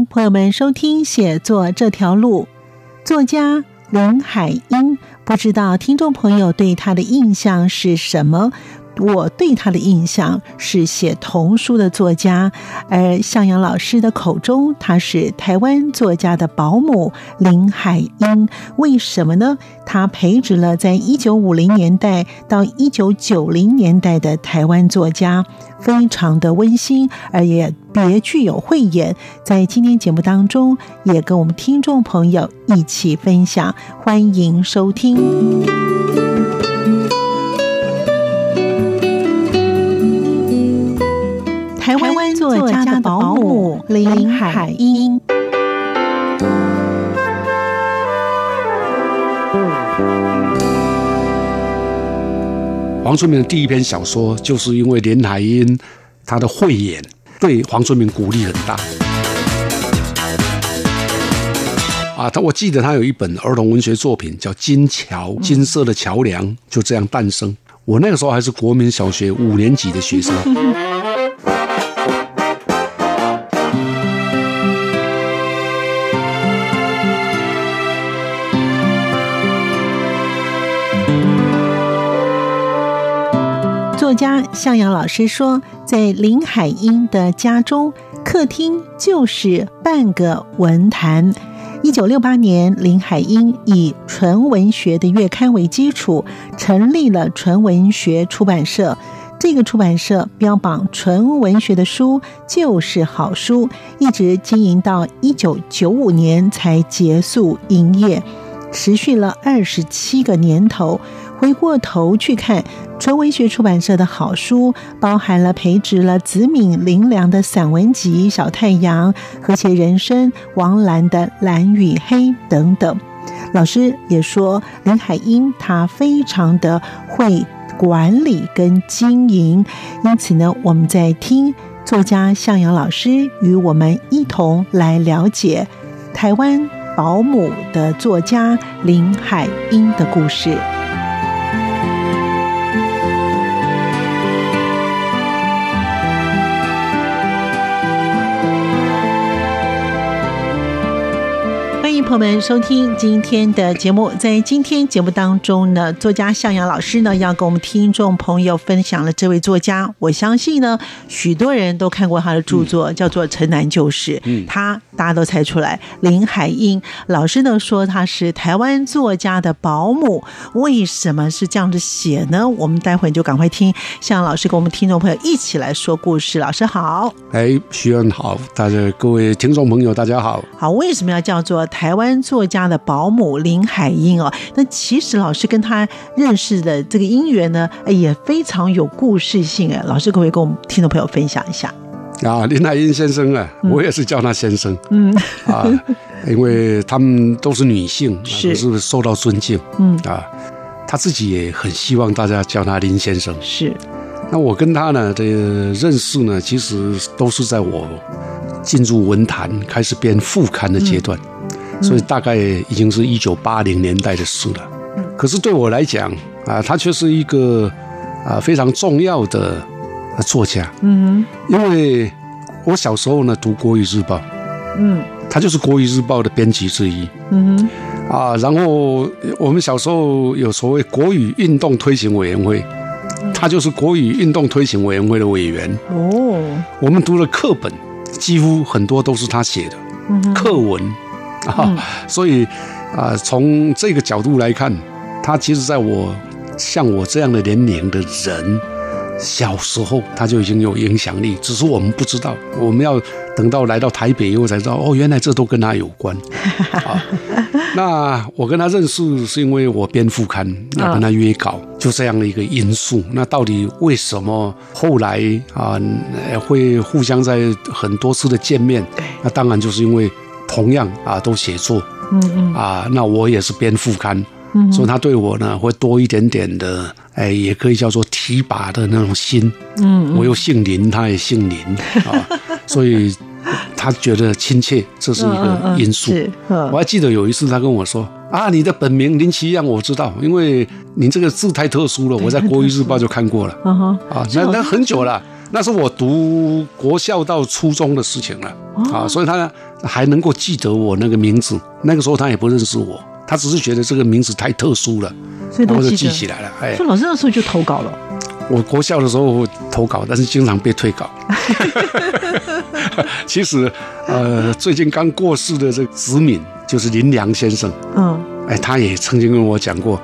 朋友们收听《写作这条路》，作家林海音。不知道听众朋友对他的印象是什么？我对他的印象是写童书的作家，而向阳老师的口中，他是台湾作家的保姆林海音。为什么呢？他培植了在一九五零年代到一九九零年代的台湾作家，非常的温馨，而也别具有慧眼。在今天节目当中，也跟我们听众朋友一起分享，欢迎收听。作家的保姆林海音。黄春明的第一篇小说，就是因为林海音他的慧眼，对黄春明鼓励很大。啊，他我记得他有一本儿童文学作品叫《金桥》，金色的桥梁就这样诞生。我那个时候还是国民小学五年级的学生。作家向阳老师说，在林海音的家中，客厅就是半个文坛。一九六八年，林海音以纯文学的月刊为基础，成立了纯文学出版社。这个出版社标榜纯文学的书就是好书，一直经营到一九九五年才结束营业，持续了二十七个年头。回过头去看，纯文学出版社的好书，包含了培植了子敏林良的散文集《小太阳》，和谐人生王兰的《蓝与黑》等等。老师也说，林海音他非常的会管理跟经营，因此呢，我们在听作家向阳老师与我们一同来了解台湾保姆的作家林海音的故事。朋友们，收听今天的节目。在今天节目当中呢，作家向阳老师呢要跟我们听众朋友分享了这位作家。我相信呢，许多人都看过他的著作，叫做《城南旧事》。嗯，他大家都猜出来，林海音老师呢说她是台湾作家的保姆。为什么是这样子写呢？我们待会就赶快听向老师跟我们听众朋友一起来说故事。老师好，哎，徐恩好，大家各位听众朋友大家好。好，为什么要叫做台湾？湾作家的保姆林海音哦，那其实老师跟他认识的这个姻缘呢，也非常有故事性哎。老师可不可以跟我们听众朋友分享一下？啊，林海音先生啊，我也是叫他先生，嗯。啊，因为他们都是女性，是。是受到尊敬，嗯。啊，他自己也很希望大家叫他林先生。是，那我跟他呢的认识呢，其实都是在我进入文坛开始编副刊的阶段。所以大概已经是一九八零年代的事了，可是对我来讲啊，他却是一个啊非常重要的作家。嗯哼，因为我小时候呢读《国语日报》，嗯，他就是《国语日报》的编辑之一。嗯哼，啊，然后我们小时候有所谓国语运动推行委员会，他就是国语运动推行委员会的委员。哦，我们读的课本几乎很多都是他写的课文。啊，所以啊，从这个角度来看，他其实在我像我这样的年龄的人，小时候他就已经有影响力，只是我们不知道。我们要等到来到台北以后才知道，哦，原来这都跟他有关。啊，那我跟他认识是因为我编副刊，要跟他约稿，就这样的一个因素。那到底为什么后来啊会互相在很多次的见面？那当然就是因为同样啊都写作，嗯嗯啊，那我也是编副刊，所以他对我呢会多一点点的。哎，也可以叫做提拔的那种心，嗯，我又姓林，他也姓林啊，所以他觉得亲切，这是一个因素。我还记得有一次他跟我说啊，你的本名林奇样我知道，因为你这个字太特殊了，我在《国语日报》就看过了。啊，那那很久了，那是我读国校到初中的事情了啊，所以他还能够记得我那个名字。那个时候他也不认识我。他只是觉得这个名字太特殊了，所以都记起来了。哎，所以老师那时候就投稿了。我国校的时候投稿，但是经常被退稿。其实，呃，最近刚过世的这个子敏，就是林良先生。嗯，哎，他也曾经跟我讲过，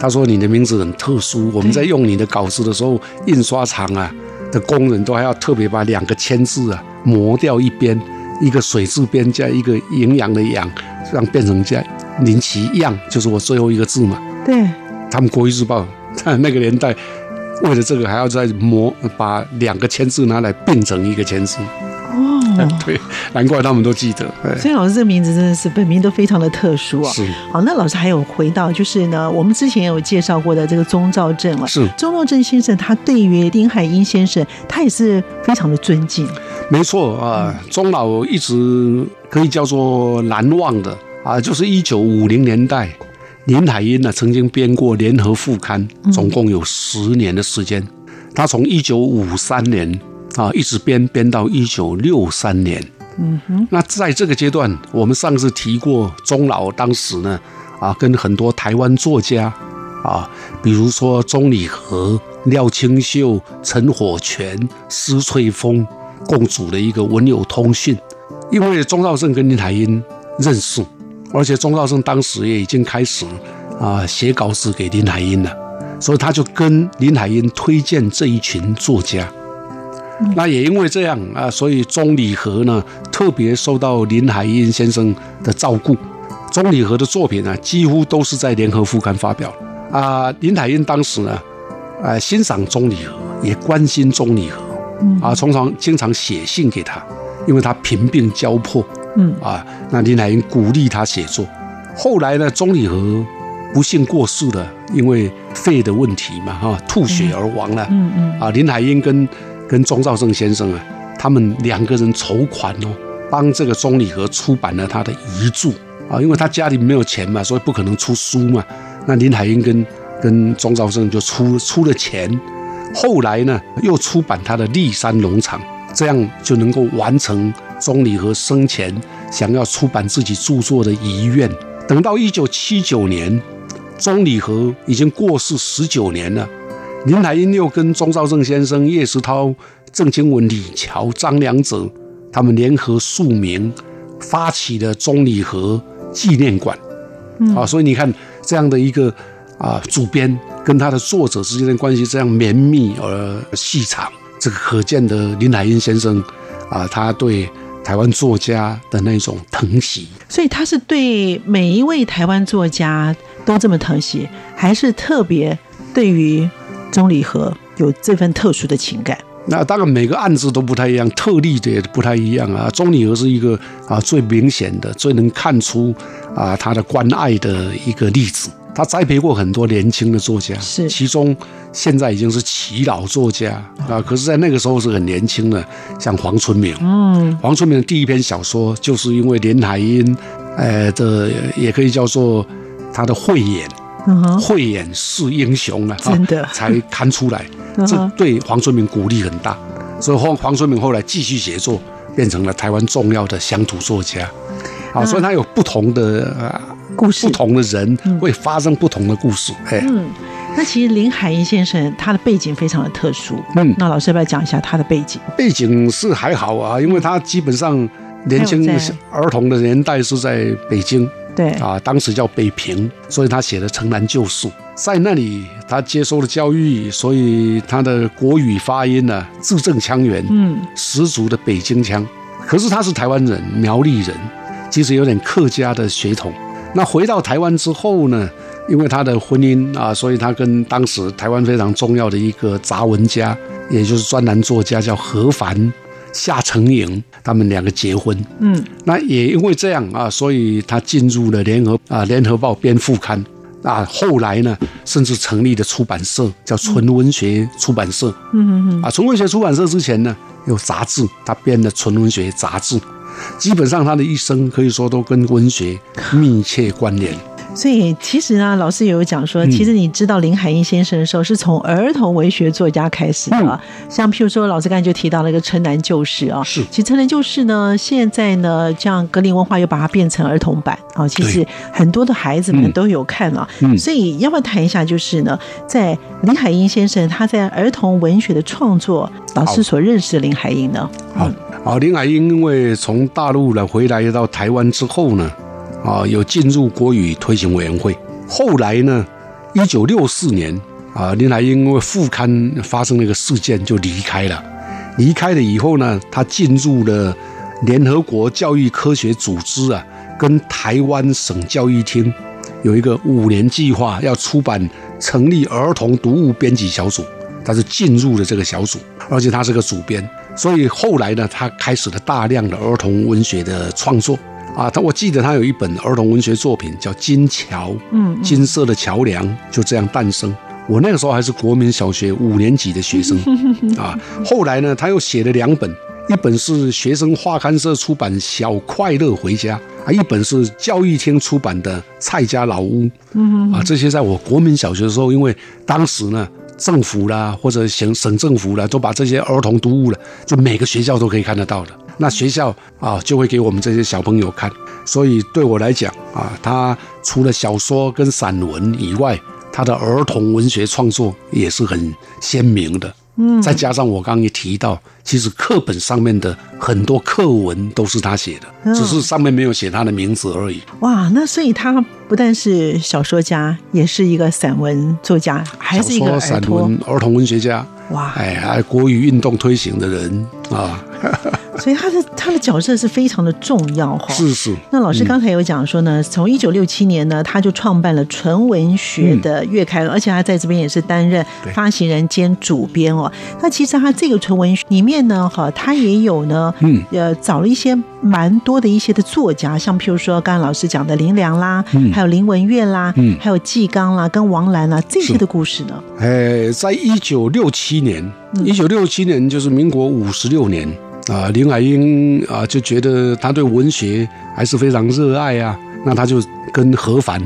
他说你的名字很特殊，我们在用你的稿子的时候，印刷厂啊的工人都还要特别把两个签字啊磨掉一边，一个水字边加一个营养的养，这样变成这样。林奇样就是我最后一个字嘛？对，他们《国语日报》在 那个年代，为了这个还要再磨，把两个签字拿来并成一个签字。哦，对，难怪他们都记得。所以老师这个名字真的是本名都非常的特殊啊。是。好，那老师还有回到就是呢，我们之前有介绍过的这个钟兆正啊。是。钟兆正先生他对于丁海英先生，他也是非常的尊敬。没错啊，钟老一直可以叫做难忘的。啊，就是一九五零年代，林海音呢曾经编过《联合副刊》，总共有十年的时间。他从一九五三年啊一直编编到一九六三年。嗯哼。那在这个阶段，我们上次提过，钟老当时呢啊跟很多台湾作家啊，比如说钟理和、廖清秀、陈火泉、施翠峰，共组了一个文友通讯。因为钟兆胜跟林海音认识。而且钟兆生当时也已经开始啊写稿子给林海音了，所以他就跟林海音推荐这一群作家。那也因为这样啊，所以钟理和呢特别受到林海音先生的照顾。钟理和的作品呢几乎都是在联合副刊发表啊。林海音当时呢啊欣赏钟理和，也关心钟理和，啊常常经常写信给他，因为他贫病交迫。嗯啊，那林海音鼓励他写作。后来呢，钟理和不幸过世了，因为肺的问题嘛，哈，吐血而亡了。嗯嗯。啊，林海音跟跟钟兆胜先生啊，他们两个人筹款哦，帮这个钟理和出版了他的遗著啊，因为他家里没有钱嘛，所以不可能出书嘛。那林海音跟跟钟兆胜就出出了钱，后来呢，又出版他的《立山农场》，这样就能够完成。钟理和生前想要出版自己著作的遗愿，等到一九七九年，钟理和已经过世十九年了。林海音又跟钟兆正先生、叶石涛、郑经文、李乔、张良泽他们联合署名，发起了钟理和纪念馆。啊，所以你看这样的一个啊，主编跟他的作者之间的关系这样绵密而细长，这个可见的林海音先生啊，他对。台湾作家的那种疼惜，所以他是对每一位台湾作家都这么疼惜，还是特别对于钟礼和有这份特殊的情感？那当然每个案子都不太一样，特例的也不太一样啊。钟礼和是一个啊最明显的、最能看出啊他的关爱的一个例子。他栽培过很多年轻的作家，是其中现在已经是耆老作家啊。可是，在那个时候是很年轻的，像黄春明。嗯，黄春明的第一篇小说就是因为林海音，呃的也可以叫做他的慧眼，慧眼识英雄了，真的才刊出来。这对黄春明鼓励很大，所以黄黄春明后来继续写作，变成了台湾重要的乡土作家。啊，所以他有不同的。故事不同的人会发生不同的故事。哎，嗯，那其实林海音先生他的背景非常的特殊。嗯，那老师要不要讲一下他的背景？背景是还好啊，因为他基本上年轻儿童的年代是在北京，对啊，当时叫北平，所以他写的《城南旧事》在那里，他接受了教育，所以他的国语发音呢字正腔圆，嗯，十足的北京腔。可是他是台湾人，苗栗人，其实有点客家的血统。那回到台湾之后呢，因为他的婚姻啊，所以他跟当时台湾非常重要的一个杂文家，也就是专栏作家叫何凡、夏承颖，他们两个结婚。嗯，那也因为这样啊，所以他进入了联合啊联合报编副刊。啊，后来呢，甚至成立了出版社叫纯文学出版社。嗯嗯嗯，啊，纯文学出版社之前呢，有杂志，他编的纯文学杂志。基本上他的一生可以说都跟文学 密切关联。所以其实呢，老师也有讲说，其实你知道林海音先生的时候，是从儿童文学作家开始的。像譬如说，老师刚才就提到了一个《城南旧事》啊，是。其实《城南旧事》呢，现在呢，像格林文化又把它变成儿童版啊，其实很多的孩子们都有看了。嗯。所以要不要谈一下，就是呢，在林海音先生他在儿童文学的创作，老师所认识的林海音呢？好，好，林海音因为从大陆呢回来到台湾之后呢。啊，有进入国语推行委员会。后来呢，一九六四年啊，林海音因为副刊发生了一个事件，就离开了。离开了以后呢，他进入了联合国教育科学组织啊，跟台湾省教育厅有一个五年计划，要出版成立儿童读物编辑小组。他是进入了这个小组，而且他是个主编，所以后来呢，他开始了大量的儿童文学的创作。啊，他我记得他有一本儿童文学作品叫《金桥》，嗯，金色的桥梁就这样诞生。我那个时候还是国民小学五年级的学生，啊，后来呢，他又写了两本，一本是学生画刊社出版《小快乐回家》，啊，一本是教育厅出版的《蔡家老屋》，嗯，啊，这些在我国民小学的时候，因为当时呢。政府啦，或者省省政府啦，都把这些儿童读物了，就每个学校都可以看得到的。那学校啊，就会给我们这些小朋友看。所以对我来讲啊，他除了小说跟散文以外，他的儿童文学创作也是很鲜明的。嗯，再加上我刚刚也提到，其实课本上面的很多课文都是他写的，只是上面没有写他的名字而已。哇，那所以他不但是小说家，也是一个散文作家，还是一个散文儿童文学家。哇，哎，还国语运动推行的人啊。所以他的他的角色是非常的重要哈。是是。那老师刚才有讲说呢，从一九六七年呢，他就创办了纯文学的月刊，而且他在这边也是担任发行人兼主编哦。那其实他这个纯文学里面呢，哈，他也有呢，嗯，呃，找了一些蛮多的一些的作家，像譬如说刚刚老师讲的林良啦，嗯还有林文月啦，嗯，还有纪刚啦，跟王兰啦这些的故事呢。哎，在一九六七年，一九六七年就是民国五十六年。啊，林海音啊，就觉得他对文学还是非常热爱啊。那他就跟何凡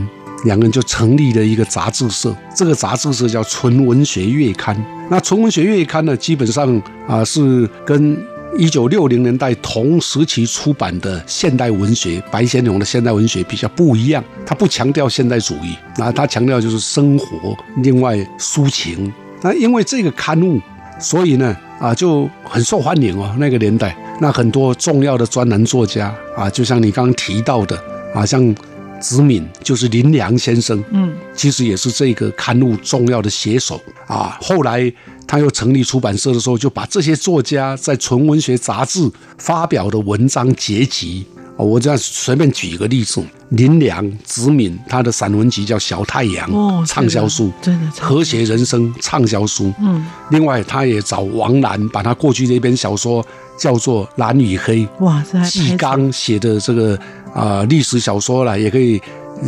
两个人就成立了一个杂志社，这个杂志社叫《纯文学月刊》。那《纯文学月刊》呢，基本上啊是跟一九六零年代同时期出版的现代文学白先勇的现代文学比较不一样，他不强调现代主义，那他强调就是生活，另外抒情。那因为这个刊物，所以呢。啊，就很受欢迎哦。那个年代，那很多重要的专栏作家啊，就像你刚刚提到的啊，像子敏，就是林良先生，嗯，其实也是这个刊物重要的写手啊。后来他又成立出版社的时候，就把这些作家在纯文学杂志发表的文章结集。我这样随便举一个例子，林良、子敏，他的散文集叫《小太阳》，畅销书；和谐人生畅销书。嗯，另外他也找王兰，把他过去的一篇小说叫做《蓝与黑》。哇，纪刚写的这个啊历史小说了，也可以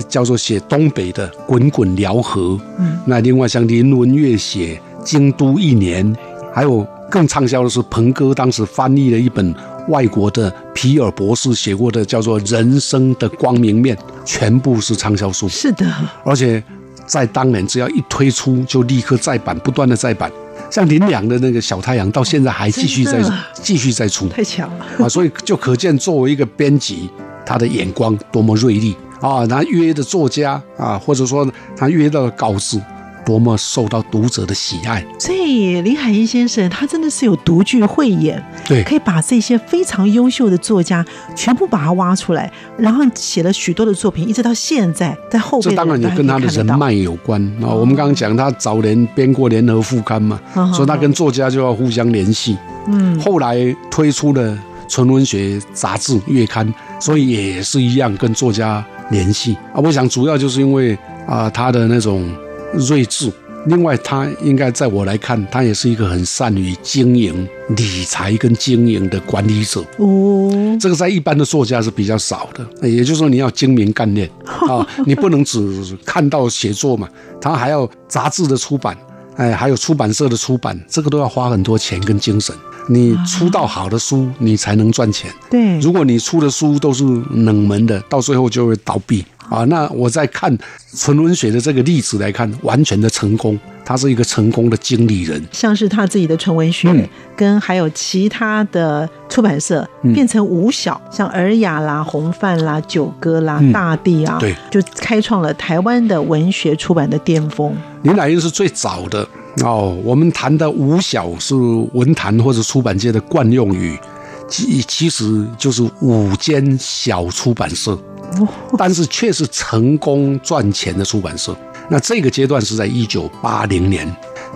叫做写东北的《滚滚辽河》。嗯，那另外像林文月写《京都一年》，还有更畅销的是彭哥当时翻译了一本。外国的皮尔博士写过的叫做《人生的光明面》，全部是畅销书。是的，而且在当年只要一推出就立刻再版，不断的再版。像林良的那个小太阳，到现在还继续在继续在出，太强了啊！所以就可见作为一个编辑，他的眼光多么锐利啊！他约的作家啊，或者说他约到的稿子多么受到读者的喜爱。所以林海音先生他真的是有独具慧眼，对，可以把这些非常优秀的作家全部把它挖出来，然后写了许多的作品，一直到现在，在后这当然也跟他的人脉有关啊。我们刚刚讲他早年编过《联合副刊》嘛，所以他跟作家就要互相联系。嗯，后来推出了纯文学杂志月刊，所以也是一样跟作家联系啊。我想主要就是因为啊他的那种。睿智，另外他应该在我来看，他也是一个很善于经营理财跟经营的管理者。哦，这个在一般的作家是比较少的。也就是说，你要精明干练 啊，你不能只看到写作嘛，他还要杂志的出版，哎，还有出版社的出版，这个都要花很多钱跟精神。你出到好的书，你才能赚钱。对，如果你出的书都是冷门的，到最后就会倒闭。啊，那我在看陈文学的这个例子来看，完全的成功，他是一个成功的经理人。像是他自己的纯文学，跟还有其他的出版社变成五小，像尔雅啦、红范啦、九歌啦、大地啊，对，就开创了台湾的文学出版的巅峰。林乃英是最早的哦。我们谈的五小是文坛或者出版界的惯用语，其其实就是五间小出版社。但是却是成功赚钱的出版社。那这个阶段是在一九八零年。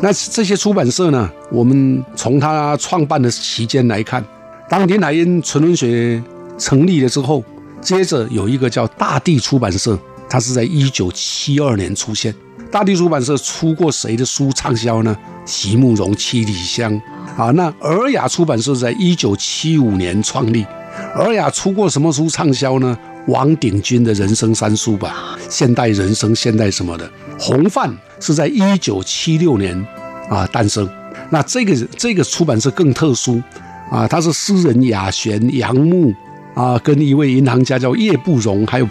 那这些出版社呢？我们从他创办的期间来看，当林海音纯文学成立了之后，接着有一个叫大地出版社，它是在一九七二年出现。大地出版社出过谁的书畅销呢？席慕容、七里香啊。那尔雅出版社在一九七五年创立，尔雅出过什么书畅销呢？王鼎钧的人生三书吧，现代人生、现代什么的。红范是在一九七六年啊诞生。那这个这个出版社更特殊啊，他是诗人雅璇、杨牧啊，跟一位银行家叫叶不荣，还有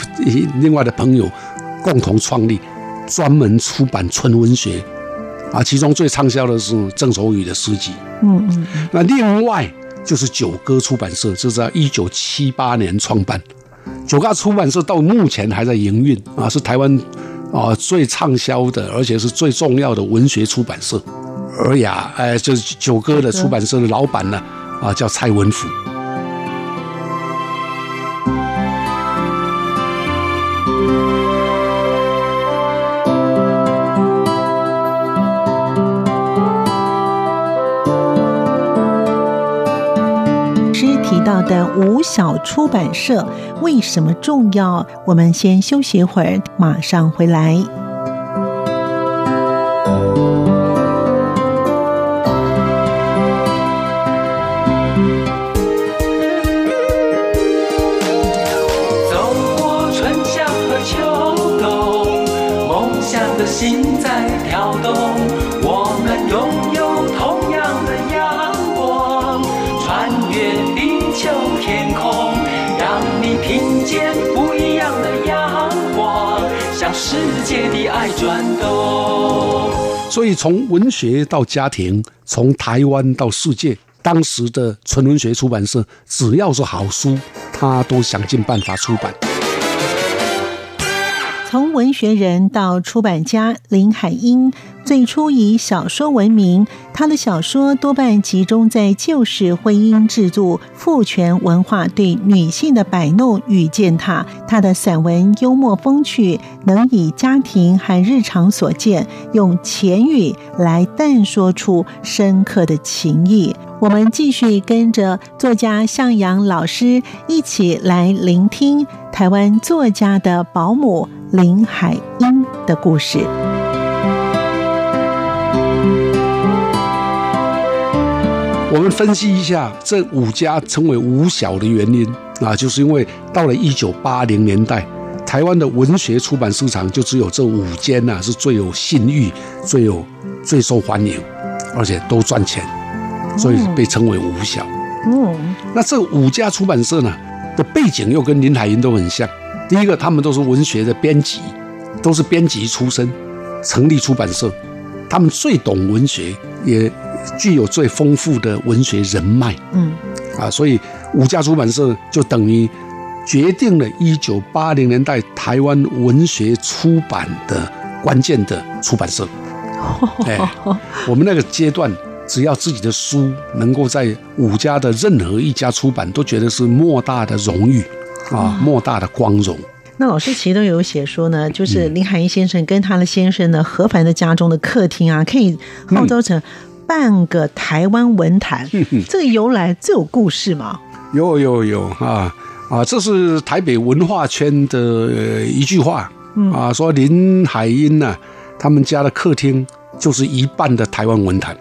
另外的朋友共同创立，专门出版纯文学啊。其中最畅销的是郑愁予的诗集。嗯嗯。那另外就是九歌出版社，是在一九七八年创办。九嘎出版社到目前还在营运啊，是台湾啊最畅销的，而且是最重要的文学出版社。尔雅，哎，就是九哥的出版社的老板呢，啊，叫蔡文甫。的五小出版社为什么重要？我们先休息一会儿，马上回来。走过春夏和秋冬，梦想的心在跳动，世界的爱转动。所以，从文学到家庭，从台湾到世界，当时的纯文学出版社，只要是好书，他都想尽办法出版。从文学人到出版家林海音，最初以小说闻名。他的小说多半集中在旧式婚姻制度、父权文化对女性的摆弄与践踏。他的散文幽默风趣，能以家庭和日常所见，用浅语来淡说出深刻的情谊。我们继续跟着作家向阳老师一起来聆听台湾作家的保姆。林海音的故事。我们分析一下这五家称为五小的原因啊，就是因为到了一九八零年代，台湾的文学出版市场就只有这五间呐，是最有信誉、最有最受欢迎，而且都赚钱，所以被称为五小。嗯，那这五家出版社呢的背景又跟林海音都很像。第一个，他们都是文学的编辑，都是编辑出身，成立出版社，他们最懂文学，也具有最丰富的文学人脉。嗯，啊，所以五家出版社就等于决定了一九八零年代台湾文学出版的关键的出版社。哎，我们那个阶段，只要自己的书能够在五家的任何一家出版，都觉得是莫大的荣誉啊，莫大的光荣。那老师其实都有写说呢，就是林海音先生跟他的先生呢，何凡的家中的客厅啊，可以号召成半个台湾文坛。这个由来这有故事吗？有有有啊啊！这是台北文化圈的呃一句话啊，说林海音呢，他们家的客厅就是一半的台湾文坛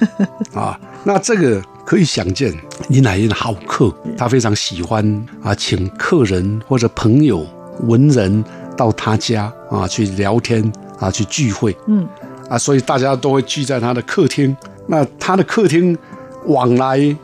啊。那这个可以想见，林海音好客，他非常喜欢啊，请客人或者朋友文人到他家啊去聊天啊去聚会，嗯啊，所以大家都会聚在他的客厅。那他的客厅往来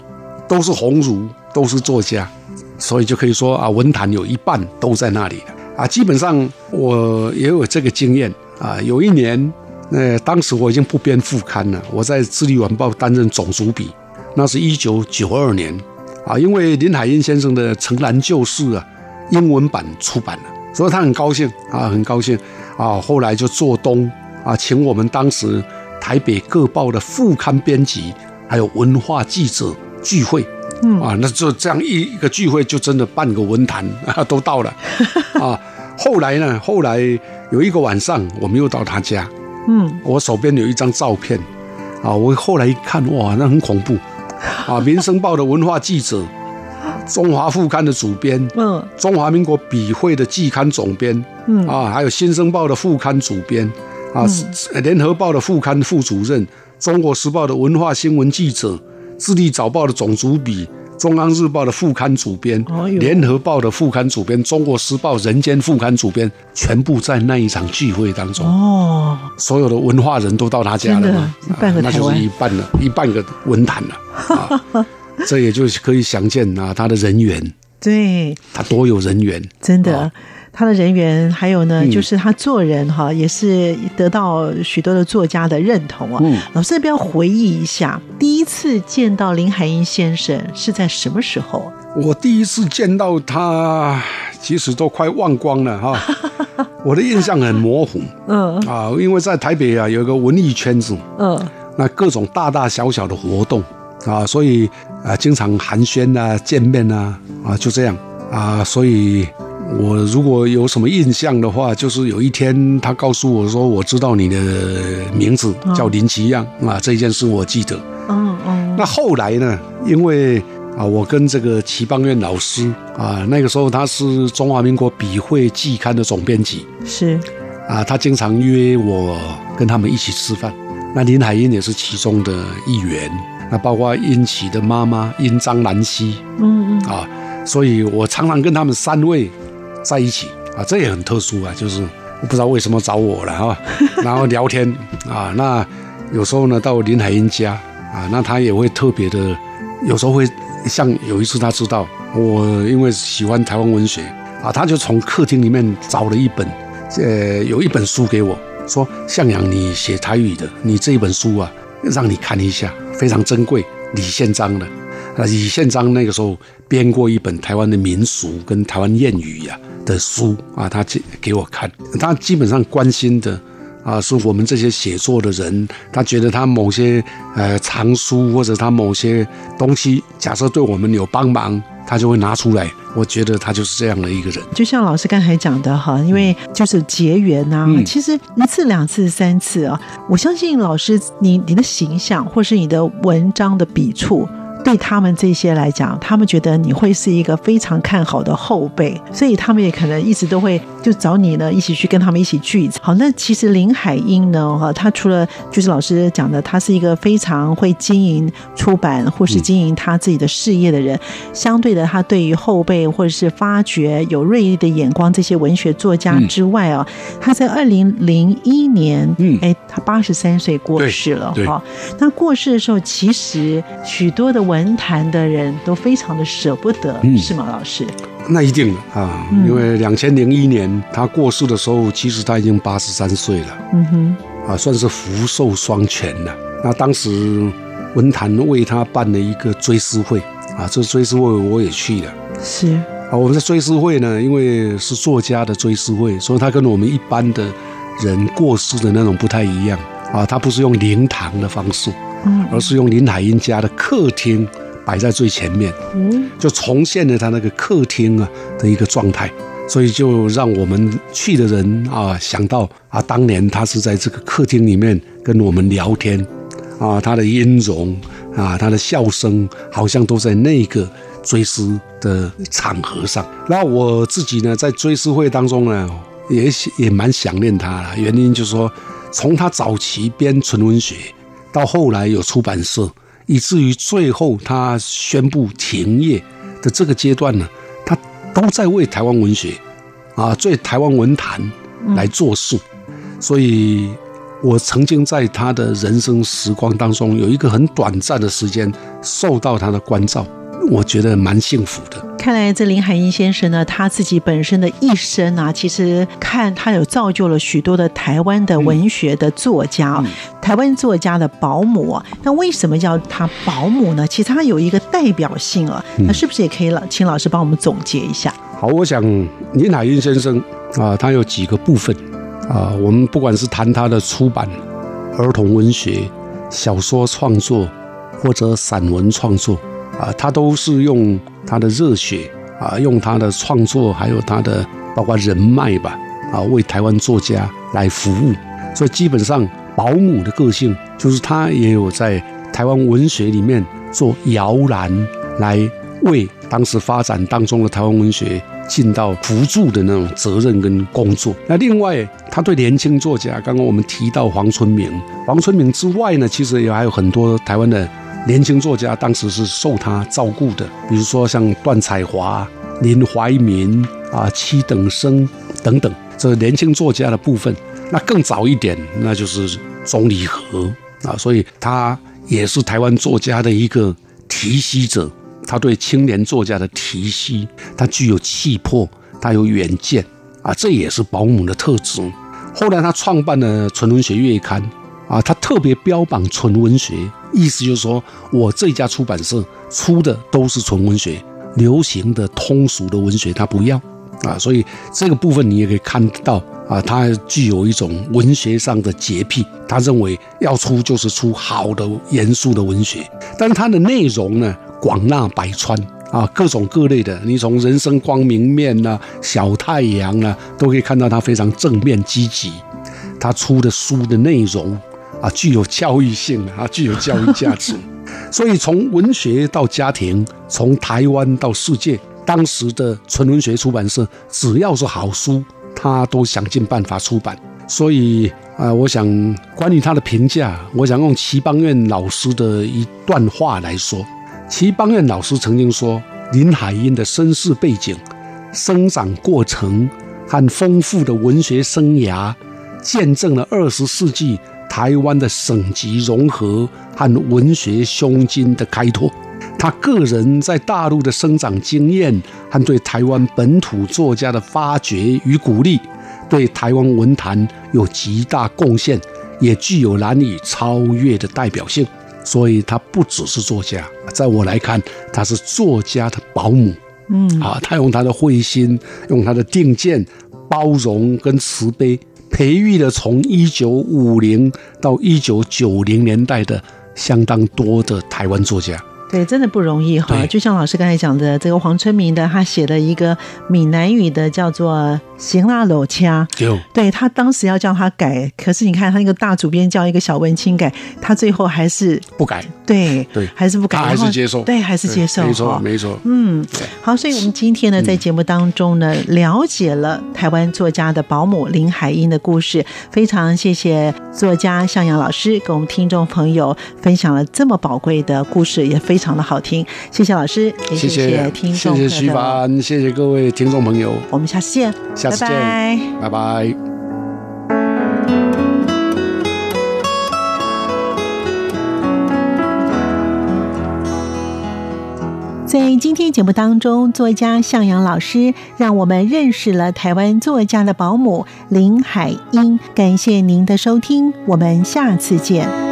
都是鸿儒，都是作家，所以就可以说啊，文坛有一半都在那里了啊。基本上我也有这个经验啊。有一年，呃，当时我已经不编副刊了，我在《智利晚报》担任总主笔，那是一九九二年啊。因为林海音先生的《城南旧事》啊，英文版出版了，所以他很高兴啊，很高兴啊。后来就做东啊，请我们当时台北各报的副刊编辑还有文化记者聚会。嗯啊，那就这样一一个聚会，就真的半个文坛 啊都到了 啊。后来呢，后来有一个晚上，我们又到他家，嗯，我手边有一张照片啊，我后来一看，哇，那很恐怖啊！《民生报》的文化记者，中华副刊的主编，嗯中华民国笔会的季刊总编，嗯啊，还有《新生报》的副刊主编，啊，《联合报》的副刊副主任，《中国时报》的文化新闻记者，《智利早报》的总主笔，《中央日报》的副刊主编，哎呦《联合报》的副刊主编，《中国时报》人间副刊主编，全部在那一场聚会当中，哦，所有的文化人都到他家了嘛，半个啊那就是一半了，一半个文坛了啊，这也就是可以想见啊，他的人缘，对，他多有人缘。真的。他的人缘，还有呢，嗯。就是他做人哈，也是得到许多的作家的认同啊。嗯。老师要不要回忆一下，第一次见到林海音先生是在什么时候？我第一次见到他，其实都快忘光了哈，我的印象很模糊。嗯。啊，因为在台北啊有一个文艺圈子，嗯。那各种大大小小的活动啊，所以啊经常寒暄啊、见面啊啊就这样。啊，所以我如果有什么印象的话，就是有一天他告诉我说，我知道你的名字叫林奇样。啊，这件事我记得。嗯嗯。那后来呢？因为啊，我跟这个齐邦彦老师啊，那个时候他是中华民国笔会季刊的总编辑。是。啊，他经常约我跟他们一起吃饭。那林海音也是其中的一员，那包括殷琦的妈妈殷张兰溪。嗯嗯。啊，所以我常常跟他们三位在一起啊，这也很特殊啊，就是我不知道为什么找我了啊，然后聊天啊，那有时候呢到林海音家啊，那他也会特别的，有时候会像有一次他知道我因为喜欢台湾文学啊，他就从客厅里面找了一本，呃，有一本书给我，说向阳你写台语的，你这一本书啊，让你看一下，非常珍贵，李宪章的。啊，李宪章那个时候编过一本台湾的民俗跟台湾谚语呀、的书啊，他给给我看，他基本上关心的啊是我们这些写作的人，他觉得他某些呃藏书或者他某些东西，假设对我们有帮忙，他就会拿出来。我觉得他就是这样的一个人。就像老师刚才讲的哈，因为就是结缘呐、嗯其实一次、两次、三次啊，我相信老师你你的形象或是你的文章的笔触。对他们这些来讲，他们觉得你会是一个非常看好的后辈，所以他们也可能一直都会就找你呢，一起去跟他们一起聚餐。好，那其实林海音呢，哈，他除了就是老师讲的，他是一个非常会经营出版或是经营他自己的事业的人，相对的，他对于后辈或者是发掘有锐利的眼光这些文学作家之外啊，他在二零零一年，嗯哎，他八十三岁过世了哈。那过世的时候，其实许多的文坛的人都非常的舍不得，嗯是吗，老师？那一定的啊，因为两千零一年他过世的时候，其实他已经八十三岁了。嗯哼，啊，算是福寿双全了。那当时文坛为他办了一个追思会啊，这追思会我也去了是，啊。我们的追思会呢，因为是作家的追思会，所以他跟我们一般的人过世的那种不太一样啊，他不是用灵堂的方式，嗯而是用林海音家的客厅摆在最前面，嗯就重现了他那个客厅啊的一个状态，所以就让我们去的人啊想到啊，当年他是在这个客厅里面跟我们聊天，啊，他的音容啊，他的笑声好像都在那个追思的场合上。那我自己呢，在追思会当中呢，也也蛮想念他了，原因就是说，从他早期编纯文学，到后来有出版社。以至于最后他宣布停业的这个阶段呢，他都在为台湾文学啊，为台湾文坛来做事。所以，我曾经在他的人生时光当中，有一个很短暂的时间受到他的关照，我觉得蛮幸福的。看来这林海音先生呢，他自己本身的一生啊，其实看他有造就了许多的台湾的文学的作家啊，台湾作家的保姆啊。那为什么叫他保姆呢？其实他有一个代表性啊，那是不是也可以了？请老师帮我们总结一下。好，我想林海音先生啊，他有几个部分啊，我们不管是谈他的出版、儿童文学、小说创作或者散文创作啊，他都是用他的热血啊，用他的创作，还有他的包括人脉吧啊，为台湾作家来服务。所以基本上保姆的个性，就是他也有在台湾文学里面做摇篮，来为当时发展当中的台湾文学尽到辅助的那种责任跟工作。那另外，他对年轻作家，刚刚我们提到黄春明，黄春明之外呢，其实也还有很多台湾的年轻作家，当时是受他照顾的，比如说像段彩华、林怀民啊、七等生等等，这年轻作家的部分。那更早一点，那就是钟理和啊，所以他也是台湾作家的一个提携者。他对青年作家的提携，他具有气魄，他有远见啊，这也是保姆的特质。后来他创办了《纯文学月刊》啊，他特别标榜纯文学，意思就是说我这家出版社出的都是纯文学，流行的、通俗的文学他不要啊，所以这个部分你也可以看到啊，他具有一种文学上的洁癖，他认为要出就是出好的、严肃的文学，但是他的内容呢？广纳百川啊，各种各类的，你从人生光明面呐、小太阳啊，都可以看到他非常正面积极。他出的书的内容啊，具有教育性啊，具有教育价值。所以从文学到家庭，从台湾到世界，当时的纯文学出版社只要是好书，他都想尽办法出版。所以啊，我想关于他的评价，我想用齐邦彦老师的一段话来说。齐邦彦老师曾经说，林海音的身世背景、生长过程和丰富的文学生涯，见证了二十世纪台湾的省级融合和文学胸襟的开拓。他个人在大陆的生长经验和对台湾本土作家的发掘与鼓励，对台湾文坛有极大贡献，也具有难以超越的代表性。所以他不只是作家，在我来看，他是作家的保姆。嗯，啊，他用他的慧心，用他的定见、包容跟慈悲，培育了从一九五零到一九九零年代的相当多的台湾作家。对，真的不容易哈。就像老师刚才讲的，这个黄春明的，他写了一个闽南语的，叫做《行啦搂掐》。对。他当时要叫他改，可是你看他那个大主编叫一个小文青改，他最后还是不改，对对。还是不改，他还是接受，对，还是接受，没错，没错。嗯，好，所以我们今天呢，在节目当中呢，了解了台湾作家的保姆林海音的故事，非常谢谢作家向阳老师给我们听众朋友分享了这么宝贵的故事，也非常的好听，谢谢老师，也谢谢听众谢谢徐凡，谢谢各位听众朋友，我们下次见，下次见，拜拜。拜拜。在今天节目当中，作家向阳老师让我们认识了台湾作家的保姆林海音。感谢您的收听，我们下次见。